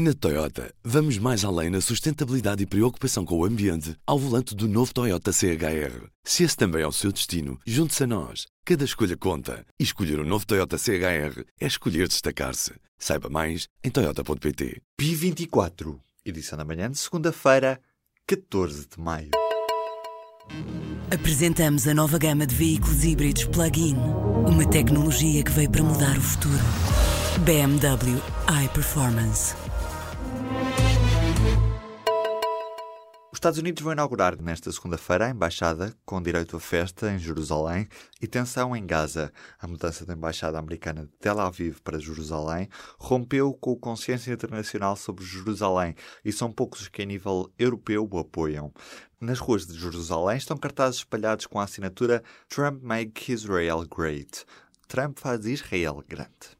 Na Toyota, vamos mais além na sustentabilidade e preocupação com o ambiente ao volante do novo Toyota CHR. Se esse também é o seu destino, junte-se a nós. Cada escolha conta. E escolher o um novo Toyota CHR é escolher destacar-se. Saiba mais em Toyota.pt. Pi 24, edição da manhã de segunda-feira, 14 de maio. Apresentamos a nova gama de veículos híbridos plug-in. Uma tecnologia que veio para mudar o futuro. BMW iPerformance. Os Estados Unidos vão inaugurar nesta segunda-feira a embaixada com direito a festa em Jerusalém e tensão em Gaza. A mudança da embaixada americana de Tel Aviv para Jerusalém rompeu com a consciência internacional sobre Jerusalém e são poucos os que, a nível europeu, o apoiam. Nas ruas de Jerusalém estão cartazes espalhados com a assinatura Trump Make Israel Great. Trump faz Israel grande.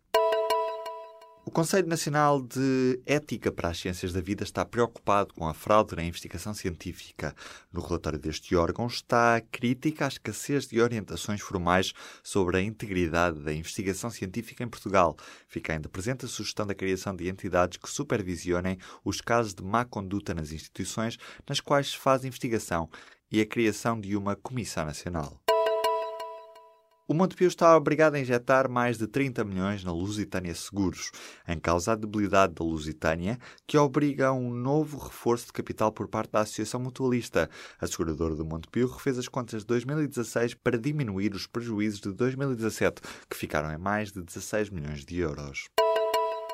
O Conselho Nacional de Ética para as Ciências da Vida está preocupado com a fraude na investigação científica. No relatório deste órgão está a crítica à escassez de orientações formais sobre a integridade da investigação científica em Portugal. Fica ainda presente a sugestão da criação de entidades que supervisionem os casos de má conduta nas instituições nas quais se faz investigação e a criação de uma Comissão Nacional. O Montepio está obrigado a injetar mais de 30 milhões na Lusitânia Seguros, em causa a debilidade da Lusitânia, que obriga a um novo reforço de capital por parte da Associação Mutualista. A seguradora do Montepio refez as contas de 2016 para diminuir os prejuízos de 2017, que ficaram em mais de 16 milhões de euros.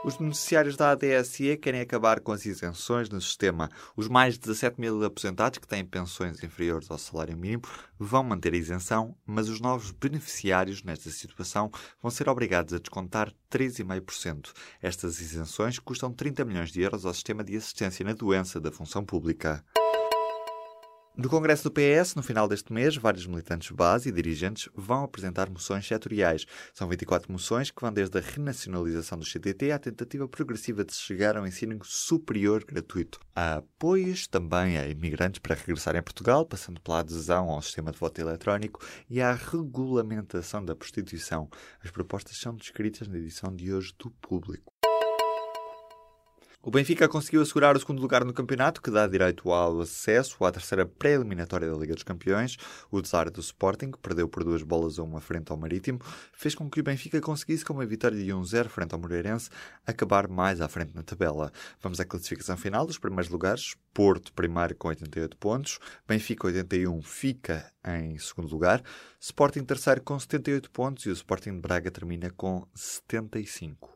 Os beneficiários da ADSE querem acabar com as isenções no sistema. Os mais de 17 mil aposentados que têm pensões inferiores ao salário mínimo vão manter a isenção, mas os novos beneficiários nesta situação vão ser obrigados a descontar 3,5%. Estas isenções custam 30 milhões de euros ao sistema de assistência na doença da função pública. No Congresso do PS, no final deste mês, vários militantes base e dirigentes vão apresentar moções setoriais. São 24 moções que vão desde a renacionalização do CTT à tentativa progressiva de chegar ao ensino superior gratuito. Há apoios também a imigrantes para regressarem a Portugal, passando pela adesão ao sistema de voto eletrónico e à regulamentação da prostituição. As propostas são descritas na edição de hoje do Público. O Benfica conseguiu assegurar o segundo lugar no campeonato, que dá direito ao acesso à terceira pré-eliminatória da Liga dos Campeões. O desar do Sporting, que perdeu por duas bolas a uma frente ao Marítimo, fez com que o Benfica conseguisse, com uma vitória de 1-0 frente ao Moreirense, acabar mais à frente na tabela. Vamos à classificação final dos primeiros lugares. Porto, primeiro, com 88 pontos. Benfica, 81, fica em segundo lugar. Sporting, terceiro, com 78 pontos. E o Sporting de Braga termina com 75.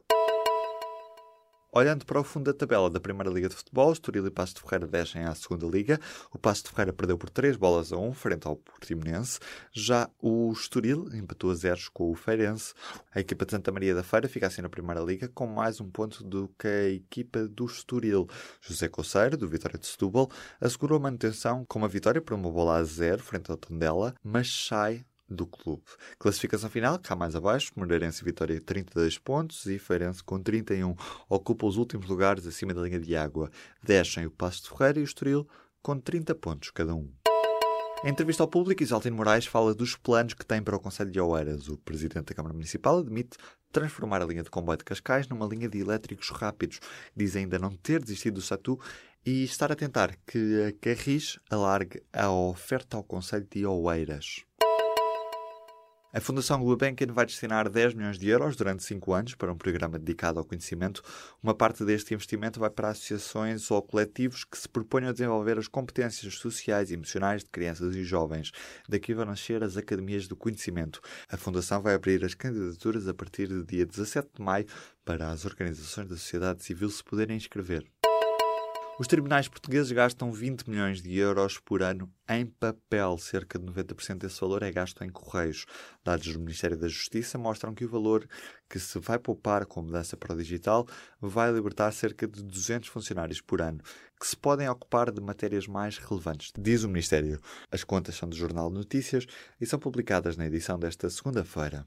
Olhando para o fundo da tabela da Primeira Liga de Futebol, Estoril e Passo de Ferreira descem à Segunda Liga. O Passo de Ferreira perdeu por 3 bolas a 1 frente ao Portimonense. Já o Estoril empatou a zeros com o Feirense. A equipa de Santa Maria da Feira fica assim na Primeira Liga com mais um ponto do que a equipa do Estoril. José Coceiro, do Vitória de Setúbal, assegurou a manutenção com uma vitória por uma bola a zero frente ao Tondela, mas sai do clube. Classificação final, cá mais abaixo, Moreirense Vitória 32 pontos e Feirense com 31 ocupa os últimos lugares acima da linha de água. Descem o Passo de Ferreira e o Estoril com 30 pontos cada um. Em entrevista ao público, Isaltino Moraes fala dos planos que tem para o Conselho de Oeiras. O presidente da Câmara Municipal admite transformar a linha de comboio de Cascais numa linha de elétricos rápidos. Diz ainda não ter desistido do Satu e estar a tentar que a Carris alargue a oferta ao Conselho de Oeiras. A Fundação Gulbenkian vai destinar 10 milhões de euros durante 5 anos para um programa dedicado ao conhecimento. Uma parte deste investimento vai para associações ou coletivos que se proponham a desenvolver as competências sociais e emocionais de crianças e jovens. Daqui vão nascer as Academias do Conhecimento. A Fundação vai abrir as candidaturas a partir do dia 17 de maio para as organizações da sociedade civil se poderem inscrever. Os tribunais portugueses gastam 20 milhões de euros por ano em papel. Cerca de 90% desse valor é gasto em correios. Dados do Ministério da Justiça mostram que o valor que se vai poupar com a mudança para o digital vai libertar cerca de 200 funcionários por ano, que se podem ocupar de matérias mais relevantes, diz o Ministério. As contas são do Jornal Notícias e são publicadas na edição desta segunda-feira.